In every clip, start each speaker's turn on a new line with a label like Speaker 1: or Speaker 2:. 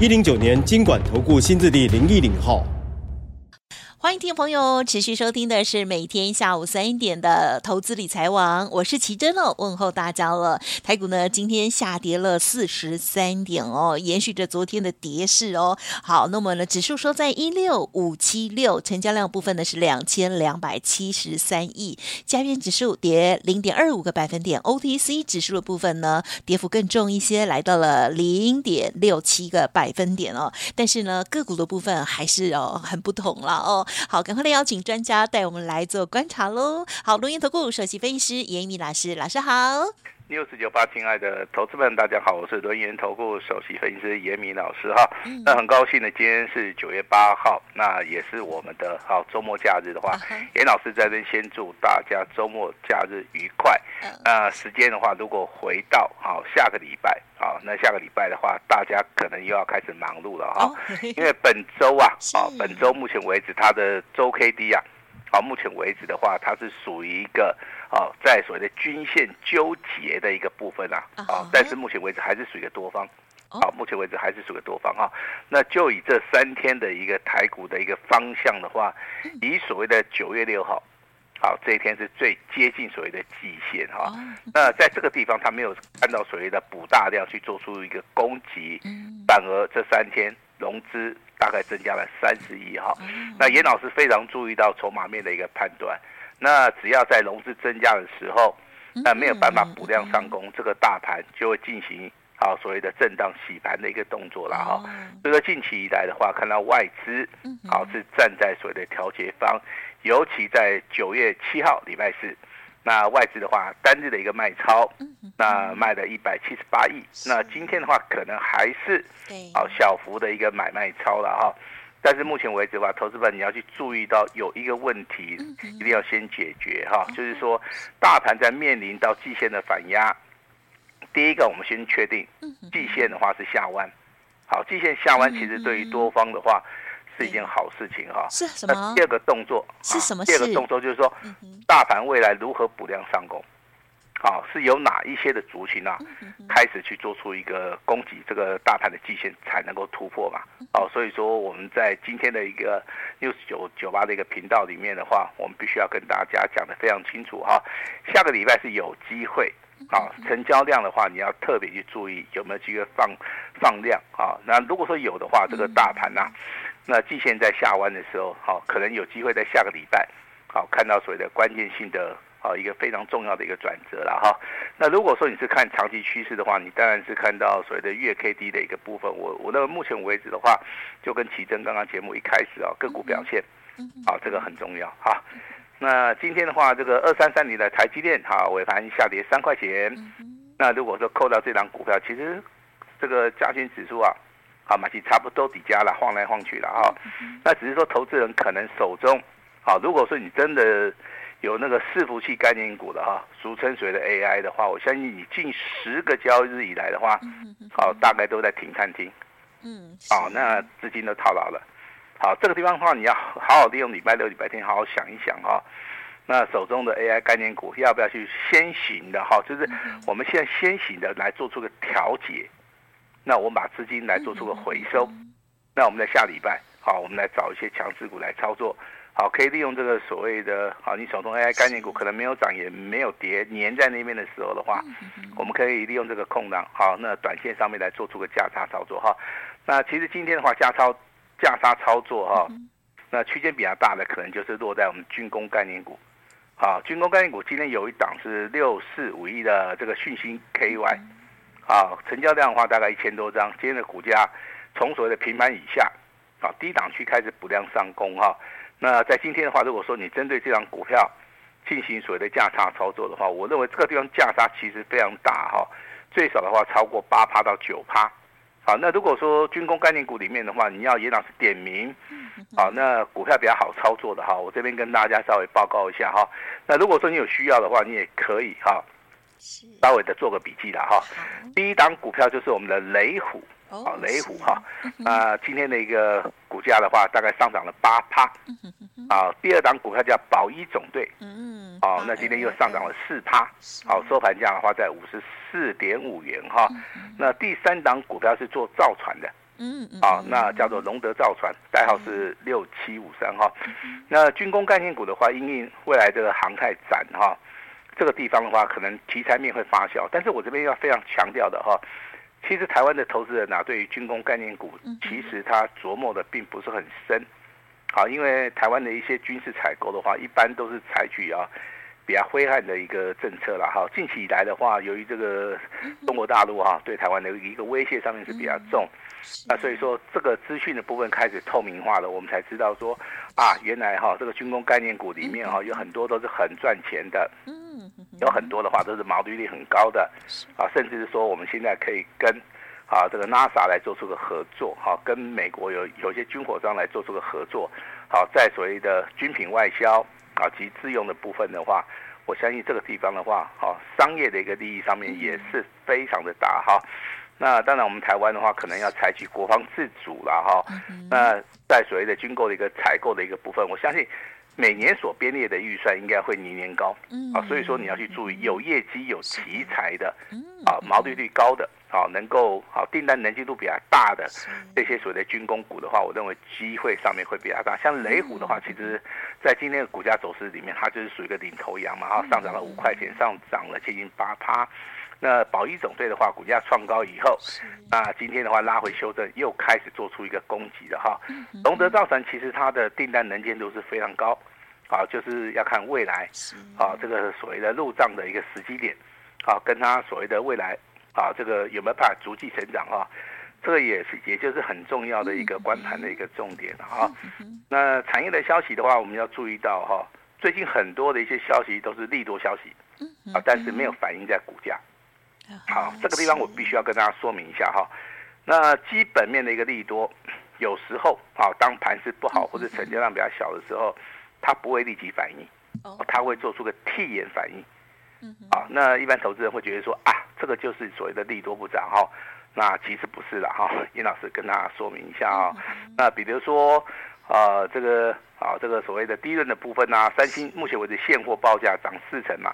Speaker 1: 一零九年金管投顾新字第零一零号。
Speaker 2: 欢迎听众朋友持续收听的是每天下午三点的投资理财网，我是奇珍哦，问候大家了。台股呢今天下跌了四十三点哦，延续着昨天的跌势哦。好，那么呢指数收在一六五七六，成交量部分呢是两千两百七十三亿，加元指数跌零点二五个百分点，OTC 指数的部分呢跌幅更重一些，来到了零点六七个百分点哦。但是呢个股的部分还是哦很不同了哦。好，赶快来邀请专家带我们来做观察喽。好，录音投顾首席分析师严一米老师，老师好。
Speaker 3: 六四九八，亲爱的投资们，大家好，我是轮研投顾首席分析师严敏老师哈。嗯、那很高兴呢，今天是九月八号，那也是我们的好周末假日的话，严、嗯、老师在这先祝大家周末假日愉快。嗯、那时间的话，如果回到好下个礼拜，好，那下个礼拜的话，大家可能又要开始忙碌了哈，哦、因为本周啊，啊 是，本周目前为止它的周 K D 啊。到目前为止的话，它是属于一个啊，在所谓的均线纠结的一个部分啊，啊，但是目前为止还是属于一个多方，啊，目前为止还是属于多方啊。那就以这三天的一个台股的一个方向的话，以所谓的九月六号，好，这一天是最接近所谓的季线哈。那在这个地方，它没有看到所谓的补大量去做出一个攻击，反而这三天融资。大概增加了三十亿哈，那严老师非常注意到筹码面的一个判断，那只要在融资增加的时候，那没有办法补量上攻，这个大盘就会进行啊所谓的震荡洗盘的一个动作了哈。所以说近期以来的话，看到外资啊是站在所谓的调节方，尤其在九月七号礼拜四。那外资的话，单日的一个卖超，那卖了一百七十八亿。那今天的话，可能还是啊小幅的一个买卖超了哈。但是目前为止的话，投资者你要去注意到有一个问题，一定要先解决哈，就是说大盘在面临到季线的反压。第一个，我们先确定季线的话是下弯。好，季线下弯其实对于多方的话。是一件好事情哈。
Speaker 2: 是什么？
Speaker 3: 第二个动作
Speaker 2: 是什么？
Speaker 3: 第二个动作就是说，大盘未来如何补量上攻？好，是由哪一些的族群啊，开始去做出一个攻击，这个大盘的季线才能够突破嘛？哦，所以说我们在今天的一个六九九八的一个频道里面的话，我们必须要跟大家讲的非常清楚哈。下个礼拜是有机会，啊，成交量的话，你要特别去注意有没有机会放放量啊。那如果说有的话，这个大盘呢？那季线在下弯的时候，好，可能有机会在下个礼拜，好，看到所谓的关键性的，好，一个非常重要的一个转折了哈。那如果说你是看长期趋势的话，你当然是看到所谓的月 K D 的一个部分。我我认为目前为止的话，就跟奇珍刚刚节目一开始啊，个股表现，啊，这个很重要哈。那今天的话，这个二三三零的台积电，哈，尾盘下跌三块钱。那如果说扣掉这档股票，其实这个加权指数啊。好，嘛其差不多底价了，晃来晃去了哈。那只是说，投资人可能手中，好，如果说你真的有那个伺服器概念股的哈，俗称所谓的 AI 的话，我相信你近十个交易日以来的话，好，大概都在停看停。嗯，好，那资金都套牢了。好，这个地方的话，你要好好利用礼拜六、礼拜天，好好想一想哈。那手中的 AI 概念股要不要去先行的哈？就是我们现在先行的来做出个调节。那我们把资金来做出个回收，那我们在下礼拜，好，我们来找一些强势股来操作，好，可以利用这个所谓的，好，你手中 AI 概念股可能没有涨也没有跌，粘在那边的时候的话，我们可以利用这个空档，好，那短线上面来做出个价差操作哈。那其实今天的话，价差价差操作哈，那区间比较大的可能就是落在我们军工概念股，好，军工概念股今天有一档是六四五一的这个讯芯 KY。啊，成交量的话大概一千多张，今天的股价从所谓的平盘以下，啊低档区开始补量上攻哈。那在今天的话，如果说你针对这张股票进行所谓的价差操作的话，我认为这个地方价差其实非常大哈，最少的话超过八趴到九趴，好，那如果说军工概念股里面的话，你要严老师点名，好，那股票比较好操作的哈，我这边跟大家稍微报告一下哈。那如果说你有需要的话，你也可以哈，稍微的做个笔记了哈。第一档股票就是我们的雷虎，哦，雷虎哈，啊，今天的一个股价的话，大概上涨了八趴，啊，第二档股票叫保一总队，嗯，哦，那今天又上涨了四趴，好，收盘价的话在五十四点五元哈。那第三档股票是做造船的，嗯，啊，那叫做龙德造船，代号是六七五三哈。那军工概念股的话，因应未来这个航太展哈，这个地方的话，可能题材面会发酵，但是我这边要非常强调的哈，其实台湾的投资人啊，对于军工概念股，其实他琢磨的并不是很深。好，因为台湾的一些军事采购的话，一般都是采取啊比较灰暗的一个政策了哈。近期以来的话，由于这个中国大陆哈对台湾的一个威胁上面是比较重，那所以说这个资讯的部分开始透明化了，我们才知道说啊，原来哈这个军工概念股里面哈有很多都是很赚钱的，有很多的话都是毛利率很高的，啊，甚至是说我们现在可以跟。啊，这个 NASA 来做出个合作，啊，跟美国有有些军火商来做出个合作，好，在所谓的军品外销啊及自用的部分的话，我相信这个地方的话，好，商业的一个利益上面也是非常的大哈。那当然，我们台湾的话，可能要采取国防自主了哈。那在所谓的军购的一个采购的一个部分，我相信每年所编列的预算应该会年年高啊，所以说你要去注意有业绩、有题材的啊，毛利率高的。啊，能够好订单能见度比较大的这些所谓的军工股的话，我认为机会上面会比较大。像雷虎的话，其实，在今天的股价走势里面，它就是属于一个领头羊嘛，哈，上涨了五块钱，上涨了接近八趴。那保一总队的话，股价创高以后，那今天的话拉回修正，又开始做出一个攻击了哈。龙德造船其实它的订单能见度是非常高，啊，就是要看未来啊这个所谓的入账的一个时机点，啊，跟它所谓的未来。啊，这个有没有办法逐季成长啊？这个也是，也就是很重要的一个观盘的一个重点啊。那产业的消息的话，我们要注意到哈，最近很多的一些消息都是利多消息，啊，但是没有反映在股价。好，这个地方我必须要跟大家说明一下哈。那基本面的一个利多，有时候啊，当盘势不好或者成交量比较小的时候，它不会立即反应，它会做出个替延反应。啊，那一般投资人会觉得说啊。这个就是所谓的利多不涨哈，那其实不是了哈。严老师跟大家说明一下啊，那比如说呃这个啊这个所谓的低润的部分啊，三星目前为止现货报价涨四成嘛，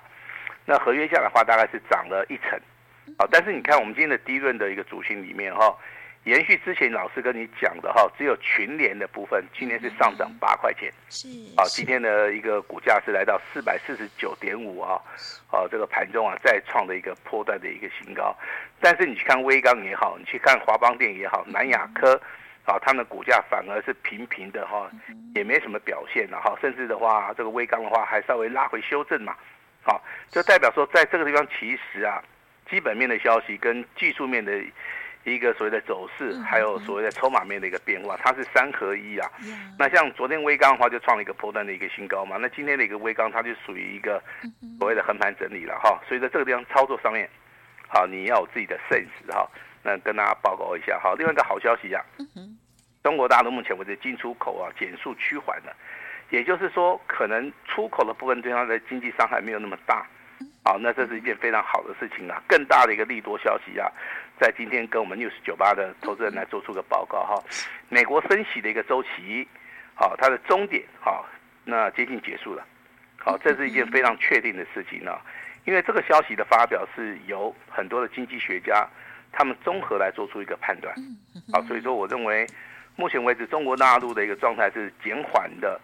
Speaker 3: 那合约价的话大概是涨了一成，啊，但是你看我们今天的低润的一个主群里面哈。延续之前老师跟你讲的哈，只有群联的部分，今天是上涨八块钱，是，好，今天的一个股价是来到四百四十九点五啊，好，这个盘中啊再创的一个波段的一个新高，但是你去看威刚也好，你去看华邦电也好，南亚科，啊，他们的股价反而是平平的哈，也没什么表现了哈，甚至的话，这个威刚的话还稍微拉回修正嘛，好，就代表说在这个地方其实啊，基本面的消息跟技术面的。一个所谓的走势，还有所谓的筹码面的一个变化，它是三合一啊。那像昨天微刚的话，就创了一个波段的一个新高嘛。那今天的一个微刚，它就属于一个所谓的横盘整理了哈。所以在这个地方操作上面，好，你要有自己的 sense 哈。那跟大家报告一下哈。另外一个好消息啊，中国大陆目前为止进出口啊减速趋缓了，也就是说，可能出口的部分对它的经济伤害没有那么大。好，那这是一件非常好的事情啊。更大的一个利多消息啊。在今天跟我们 News 九八的投资人来做出个报告哈，美国升息的一个周期，好，它的终点好，那接近结束了，好，这是一件非常确定的事情呢，因为这个消息的发表是由很多的经济学家他们综合来做出一个判断，好，所以说我认为目前为止中国大陆的一个状态是减缓的，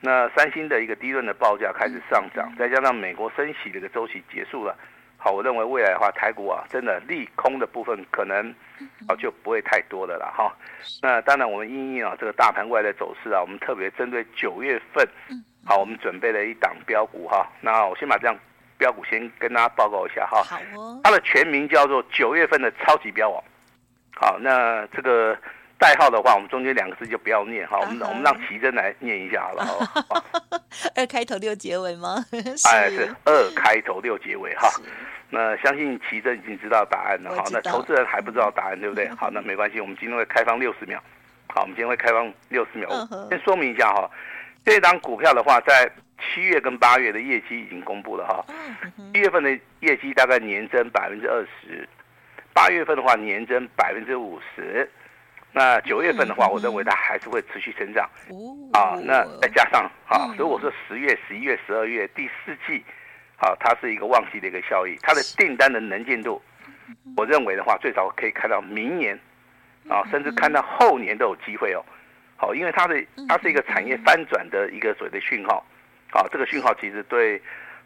Speaker 3: 那三星的一个低润的报价开始上涨，再加上美国升息的一个周期结束了。好，我认为未来的话，台股啊，真的利空的部分可能啊就不会太多的了哈。那当然，我们因应啊这个大盘外的走势啊，我们特别针对九月份，好，我们准备了一档标股哈。那我先把这样标股先跟大家报告一下哈。好哦。它的全名叫做九月份的超级标王。好，那这个。代号的话，我们中间两个字就不要念哈，我们我们让奇珍来念一下好了。
Speaker 2: 二开头六结尾吗？
Speaker 3: 哎，是二开头六结尾哈。那相信奇珍已经知道答案了哈，那投资人还不知道答案，对不对？好，那没关系，我们今天会开放六十秒。好，我们今天会开放六十秒。先说明一下哈，这档股票的话，在七月跟八月的业绩已经公布了哈。七月份的业绩大概年增百分之二十，八月份的话年增百分之五十，那九月份的话，我认为它还是会持续成长。啊，那再加上啊，如果说十月、十一月、十二月第四季。啊，它是一个旺季的一个效益，它的订单的能见度，我认为的话，最早可以看到明年，啊，甚至看到后年都有机会哦。好，因为它的它是一个产业翻转的一个所谓的讯号，好，这个讯号其实对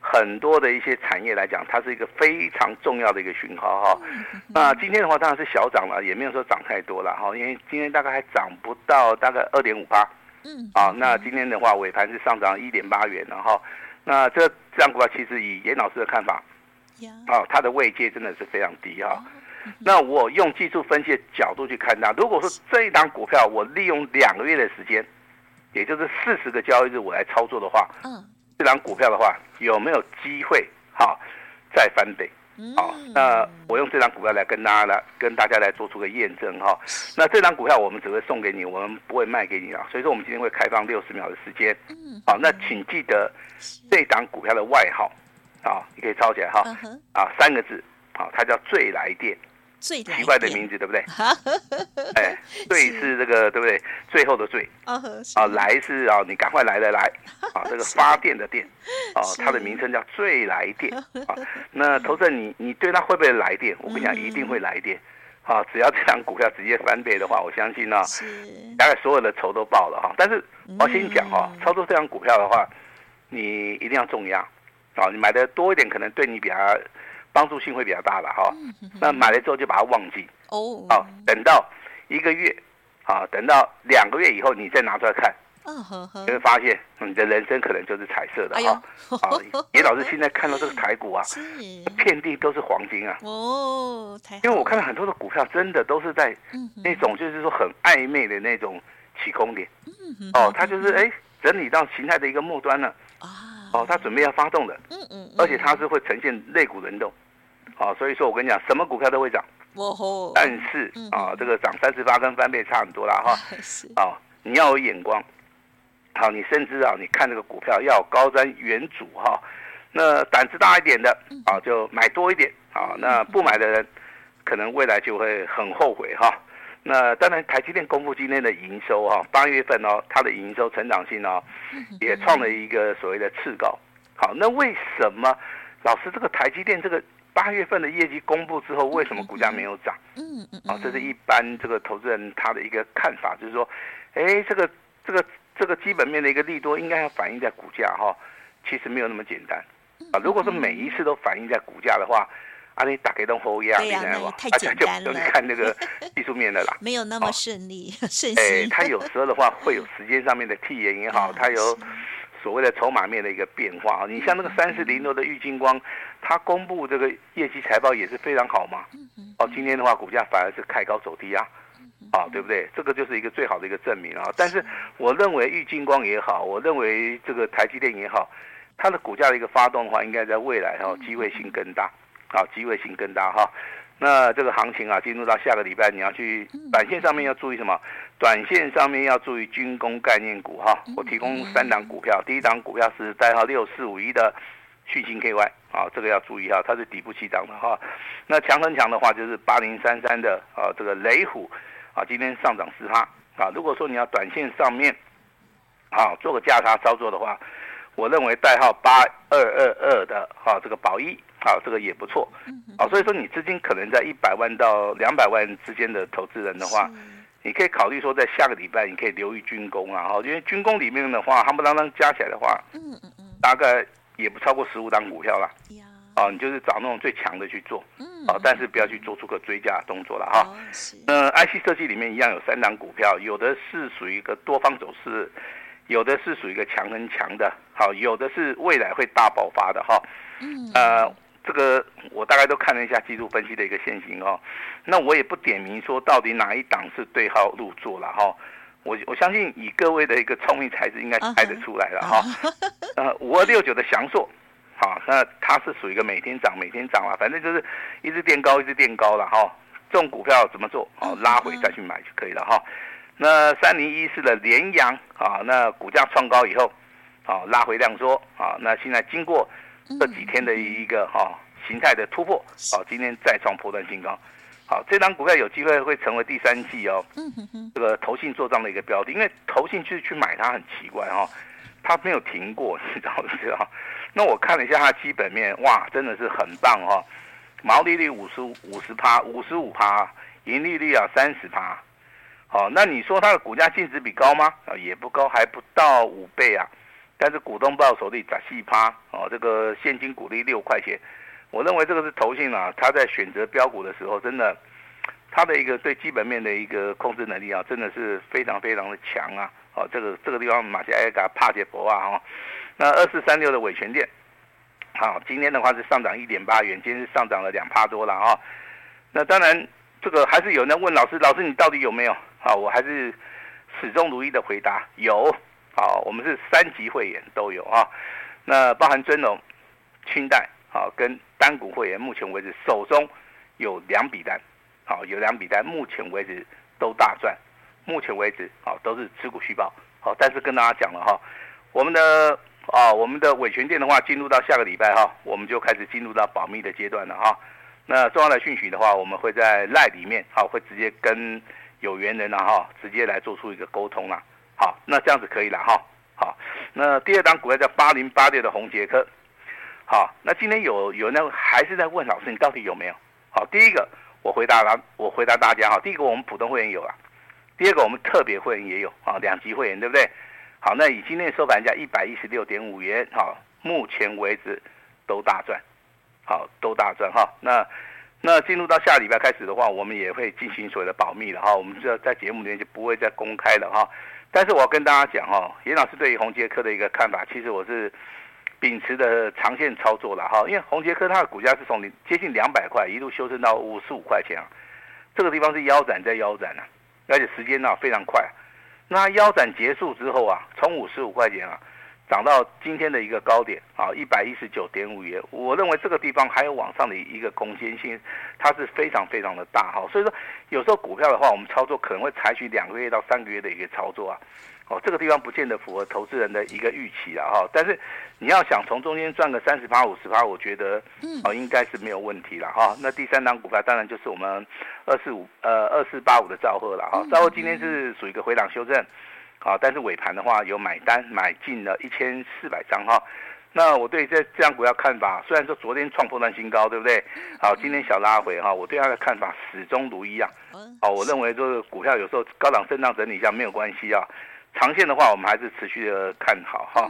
Speaker 3: 很多的一些产业来讲，它是一个非常重要的一个讯号哈。那今天的话当然是小涨了，也没有说涨太多了哈，因为今天大概还涨不到大概二点五八，嗯，啊，那今天的话尾盘是上涨一点八元了哈。那这这样股票其实以严老师的看法，啊，它的位阶真的是非常低哈。那我用技术分析的角度去看它，如果说这一档股票我利用两个月的时间，也就是四十个交易日我来操作的话，这档股票的话有没有机会哈再翻倍？好，那我用这张股票来跟大家来跟大家来做出个验证哈。那这张股票我们只会送给你，我们不会卖给你啊。所以说我们今天会开放六十秒的时间。好，那请记得这档股票的外号，啊，你可以抄起来哈。啊，三个字，啊，它叫最来电。最奇怪的名字，对不对？哎，最是这个，对不对？最后的最啊，来是啊，你赶快来来来啊，这个发电的电啊，它的名称叫最来电啊。那投资人，你你对它会不会来电？我跟你讲，一定会来电啊！只要这张股票直接翻倍的话，我相信呢，大概所有的仇都报了哈。但是我先讲哈，操作这张股票的话，你一定要重压啊！你买的多一点，可能对你比较。帮助性会比较大了哈，那买了之后就把它忘记。哦，好，等到一个月，啊，等到两个月以后你再拿出来看，你会发现你的人生可能就是彩色的哈。好，严老师现在看到这个台股啊，遍地都是黄金啊。哦，因为我看到很多的股票真的都是在那种就是说很暧昧的那种起空点，哦，它就是哎整理到形态的一个末端了，哦，它准备要发动的，而且它是会呈现肋骨轮动。好，所以说我跟你讲，什么股票都会涨，但是啊，这个涨三十八跟翻倍差很多啦哈。啊，你要有眼光，好，你甚至啊，你看这个股票要高瞻远瞩哈。那胆子大一点的啊，就买多一点啊。那不买的人，可能未来就会很后悔哈。那当然，台积电公布今天的营收哈，八月份哦，它的营收成长性哦，也创了一个所谓的次高。好，那为什么老师这个台积电这个？八月份的业绩公布之后，为什么股价没有涨？嗯嗯啊，这是一般这个投资人他的一个看法，就是说，哎，这个这个这个基本面的一个利多应该要反映在股价哈，其实没有那么简单啊。如果说每一次都反映在股价的话，啊，你打开都后压，对呀，太简单了，就就看那个 技术面的啦，
Speaker 2: 没有那么顺利 顺
Speaker 3: 哎，他有时候的话会有 时间上面的替延也好，他有。所谓的筹码面的一个变化啊，你像那个三四零六的玉晶光，它公布这个业绩财报也是非常好嘛。哦，今天的话股价反而是开高走低啊，啊，对不对？这个就是一个最好的一个证明啊。但是我认为玉晶光也好，我认为这个台积电也好，它的股价的一个发动的话，应该在未来哈机会性更大，啊，机会性更大哈。那这个行情啊，进入到下个礼拜，你要去短线上面要注意什么？短线上面要注意军工概念股哈。我提供三档股票，第一档股票是代号六四五一的旭星 KY 啊，这个要注意哈，它是底部起涨的哈。那强很强的话就是八零三三的啊，这个雷虎啊，今天上涨十趴啊。如果说你要短线上面啊做个价差操作的话，我认为代号八二二二的哈这个宝一。好，这个也不错，啊，所以说你资金可能在一百万到两百万之间的投资人的话，你可以考虑说在下个礼拜你可以留意军工啊，哈，因为军工里面的话，夯不啷当加起来的话，嗯嗯嗯，大概也不超过十五档股票啦，啊，你就是找那种最强的去做，嗯，啊，但是不要去做出个追加动作了哈。那 IC 设计里面一样有三档股票，有的是属于一个多方走势，有的是属于一个强很强的，好，有的是未来会大爆发的哈，嗯，呃。这个我大概都看了一下技术分析的一个线型哦，那我也不点名说到底哪一档是对号入座了哈，我我相信以各位的一个聪明才智应该猜得出来了哈，呃五二六九的祥硕，好，那它是属于一个每天涨每天涨了，反正就是一直垫高一直垫高了哈。这种股票怎么做？哦，拉回再去买就可以了哈。那三零一四的联阳啊，那股价创高以后，啊拉回量缩啊，那现在经过这几天的一个哈形态的突破，啊今天再创破断新高。好，这张股票有机会会成为第三季哦，这个投信做账的一个标的，因为投信去去买它很奇怪哈，它没有停过，你知道不知道？那我看了一下它基本面，哇，真的是很棒哈，毛利率五十五十趴，五十五趴，盈利率啊三十趴，好，那你说它的股价净值比高吗？啊，也不高，还不到五倍啊，但是股东报酬率十四趴，哦，这个现金股利六块钱。我认为这个是投信啊，他在选择标股的时候，真的，他的一个对基本面的一个控制能力啊，真的是非常非常的强啊！哦，这个这个地方马家艾嘎帕杰博啊哈，那二四三六的伟诠电，好，今天的话是上涨一点八元，今天是上涨了两趴多了啊。那当然，这个还是有人问老师，老师你到底有没有？好，我还是始终如一的回答有。好，我们是三级会员都有啊，那包含尊龙、清代。好，跟单股会员目前为止手中有两笔单，好，有两笔单，目前为止都大赚，目前为止好都是持股续报，好，但是跟大家讲了哈，我们的啊，我们的伟权店的话，进入到下个礼拜哈，我们就开始进入到保密的阶段了哈。那重要的讯息的话，我们会在赖里面好，会直接跟有缘人了哈，直接来做出一个沟通了。好，那这样子可以了哈。好，那第二档股票叫八零八六的宏杰科。好，那今天有有那还是在问老师，你到底有没有？好，第一个我回答了，我回答大家哈。第一个我们普通会员有了，第二个我们特别会员也有啊，两级会员对不对？好，那以今天收盘价一百一十六点五元，好，目前为止都大赚，好，都大赚哈。那那进入到下礼拜开始的话，我们也会进行所谓的保密了哈，我们就在节目里面就不会再公开了哈。但是我要跟大家讲哈，严老师对于宏杰科的一个看法，其实我是。秉持的长线操作了哈，因为宏杰科它的股价是从接近两百块一路修正到五十五块钱啊，这个地方是腰斩再腰斩啊，而且时间呢非常快。那腰斩结束之后啊，从五十五块钱啊涨到今天的一个高点啊一百一十九点五元，我认为这个地方还有往上的一个空间性，它是非常非常的大哈。所以说有时候股票的话，我们操作可能会采取两个月到三个月的一个操作啊。哦，这个地方不见得符合投资人的一个预期了哈，但是你要想从中间赚个三十趴、五十趴，我觉得哦应该是没有问题了哈。那第三档股票当然就是我们二四五呃二四八五的兆赫了哈，兆赫今天是属于一个回档修正，啊，但是尾盘的话有买单买进了一千四百张哈。那我对这这档股票看法，虽然说昨天创破断新高，对不对？好，今天小拉回哈，我对它的看法始终如一样。好，我认为就是股票有时候高档震荡整理一下没有关系啊。长线的话，我们还是持续的看好哈。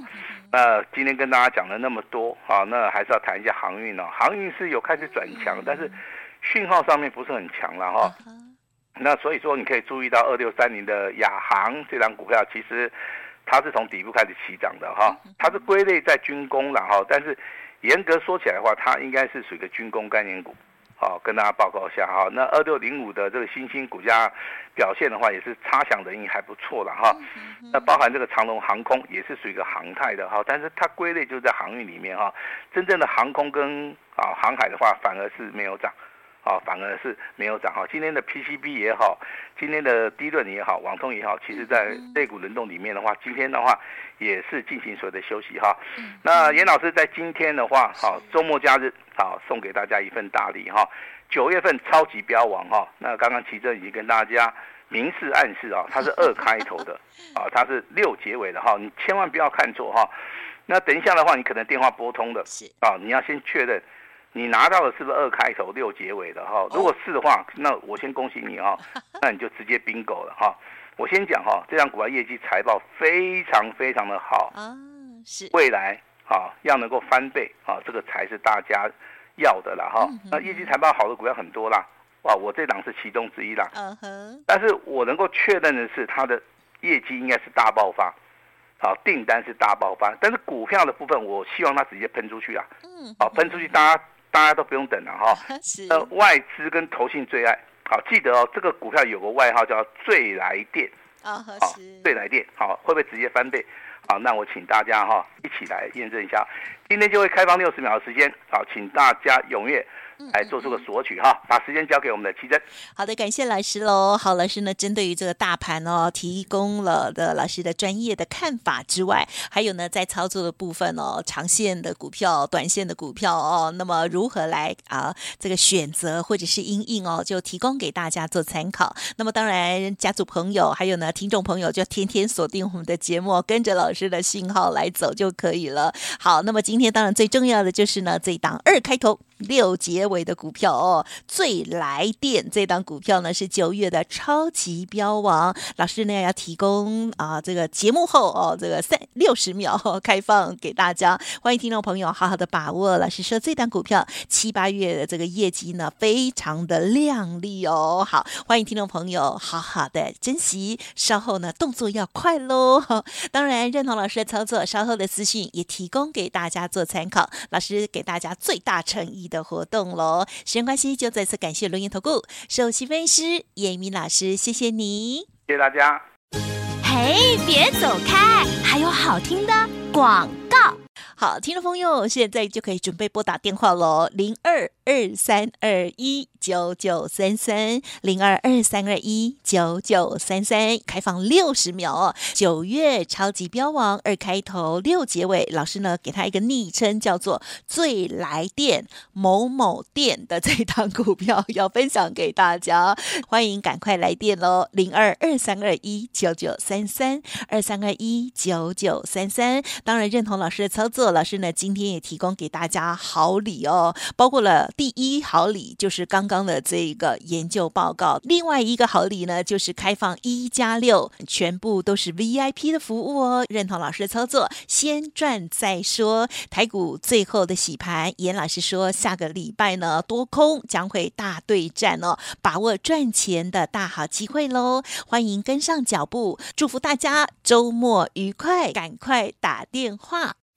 Speaker 3: 那今天跟大家讲了那么多，啊，那还是要谈一下航运哦。航运是有开始转强，但是讯号上面不是很强了哈。那所以说，你可以注意到二六三零的亚航这张股票，其实它是从底部开始起涨的哈。它是归类在军工了哈，但是严格说起来的话，它应该是属于一个军工概念股。好，跟大家报告一下哈。那二六零五的这个新兴股价表现的话，也是差强人意，还不错了哈。那包含这个长龙航空也是属于一个航太的哈，但是它归类就在航运里面哈。真正的航空跟啊航海的话，反而是没有涨，啊反而是没有涨哈。今天的 PCB 也好，今天的低润也好，网通也好，其实在类股轮动里面的话，今天的话也是进行所谓的休息哈。那严老师在今天的话，好周末假日。好，送给大家一份大礼哈！九月份超级标王哈，那刚刚奇正已经跟大家明示暗示啊，它是二开头的 啊，它是六结尾的哈，你千万不要看错哈。那等一下的话，你可能电话拨通的啊，你要先确认你拿到的是不是二开头六结尾的哈。如果是的话，那我先恭喜你哈，那你就直接 bingo 了哈。我先讲哈，这张股票业绩财报非常非常的好啊，是未来。啊，要能够翻倍啊，这个才是大家要的啦哈。那业绩财报好的股票很多啦，哇，我这档是其中之一啦。嗯哼。但是我能够确认的是，它的业绩应该是大爆发，好，订单是大爆发。但是股票的部分，我希望它直接喷出去啊。嗯。好，喷出去，大家大家都不用等了哈。是。呃，外资跟投信最爱，好，记得哦，这个股票有个外号叫“最来电”。啊，好，最来电，好，会不会直接翻倍？好，那我请大家哈一起来验证一下，今天就会开放六十秒的时间，好，请大家踊跃。来做出个索取哈，把时间交给我们的奇珍。
Speaker 2: 好的，感谢老师喽。好，老师呢，针对于这个大盘哦，提供了的老师的专业的看法之外，还有呢，在操作的部分哦，长线的股票、短线的股票哦，那么如何来啊这个选择或者是因应哦，就提供给大家做参考。那么当然，家族朋友还有呢，听众朋友就天天锁定我们的节目，跟着老师的信号来走就可以了。好，那么今天当然最重要的就是呢，这一档二开头。六结尾的股票哦，最来电这档股票呢是九月的超级标王，老师呢要提供啊这个节目后哦这个三六十秒开放给大家，欢迎听众朋友好好的把握。老师说这档股票七八月的这个业绩呢非常的亮丽哦，好，欢迎听众朋友好好的珍惜，稍后呢动作要快喽。当然认同老师的操作，稍后的资讯也提供给大家做参考。老师给大家最大诚意的活动喽，时间关系就再次感谢龙岩投顾首席分析师严明老师，谢谢你，
Speaker 3: 谢谢大家。
Speaker 4: 嘿，别走开，还有好听的广告。
Speaker 2: 好，听众朋友，现在就可以准备拨打电话喽，零二二三二一九九三三，零二二三二一九九三三，开放六十秒哦。九月超级标王二开头六结尾，老师呢给他一个昵称叫做“最来电某某店”的这档股票要分享给大家，欢迎赶快来电喽，零二二三二一九九三三二三二一九九三三。当然认同老师的操作。老师呢，今天也提供给大家好礼哦，包括了第一好礼就是刚刚的这一个研究报告，另外一个好礼呢就是开放一加六，全部都是 VIP 的服务哦。认同老师的操作，先赚再说。台股最后的洗盘，严老师说下个礼拜呢多空将会大对战哦，把握赚钱的大好机会喽！欢迎跟上脚步，祝福大家周末愉快，赶快打电话。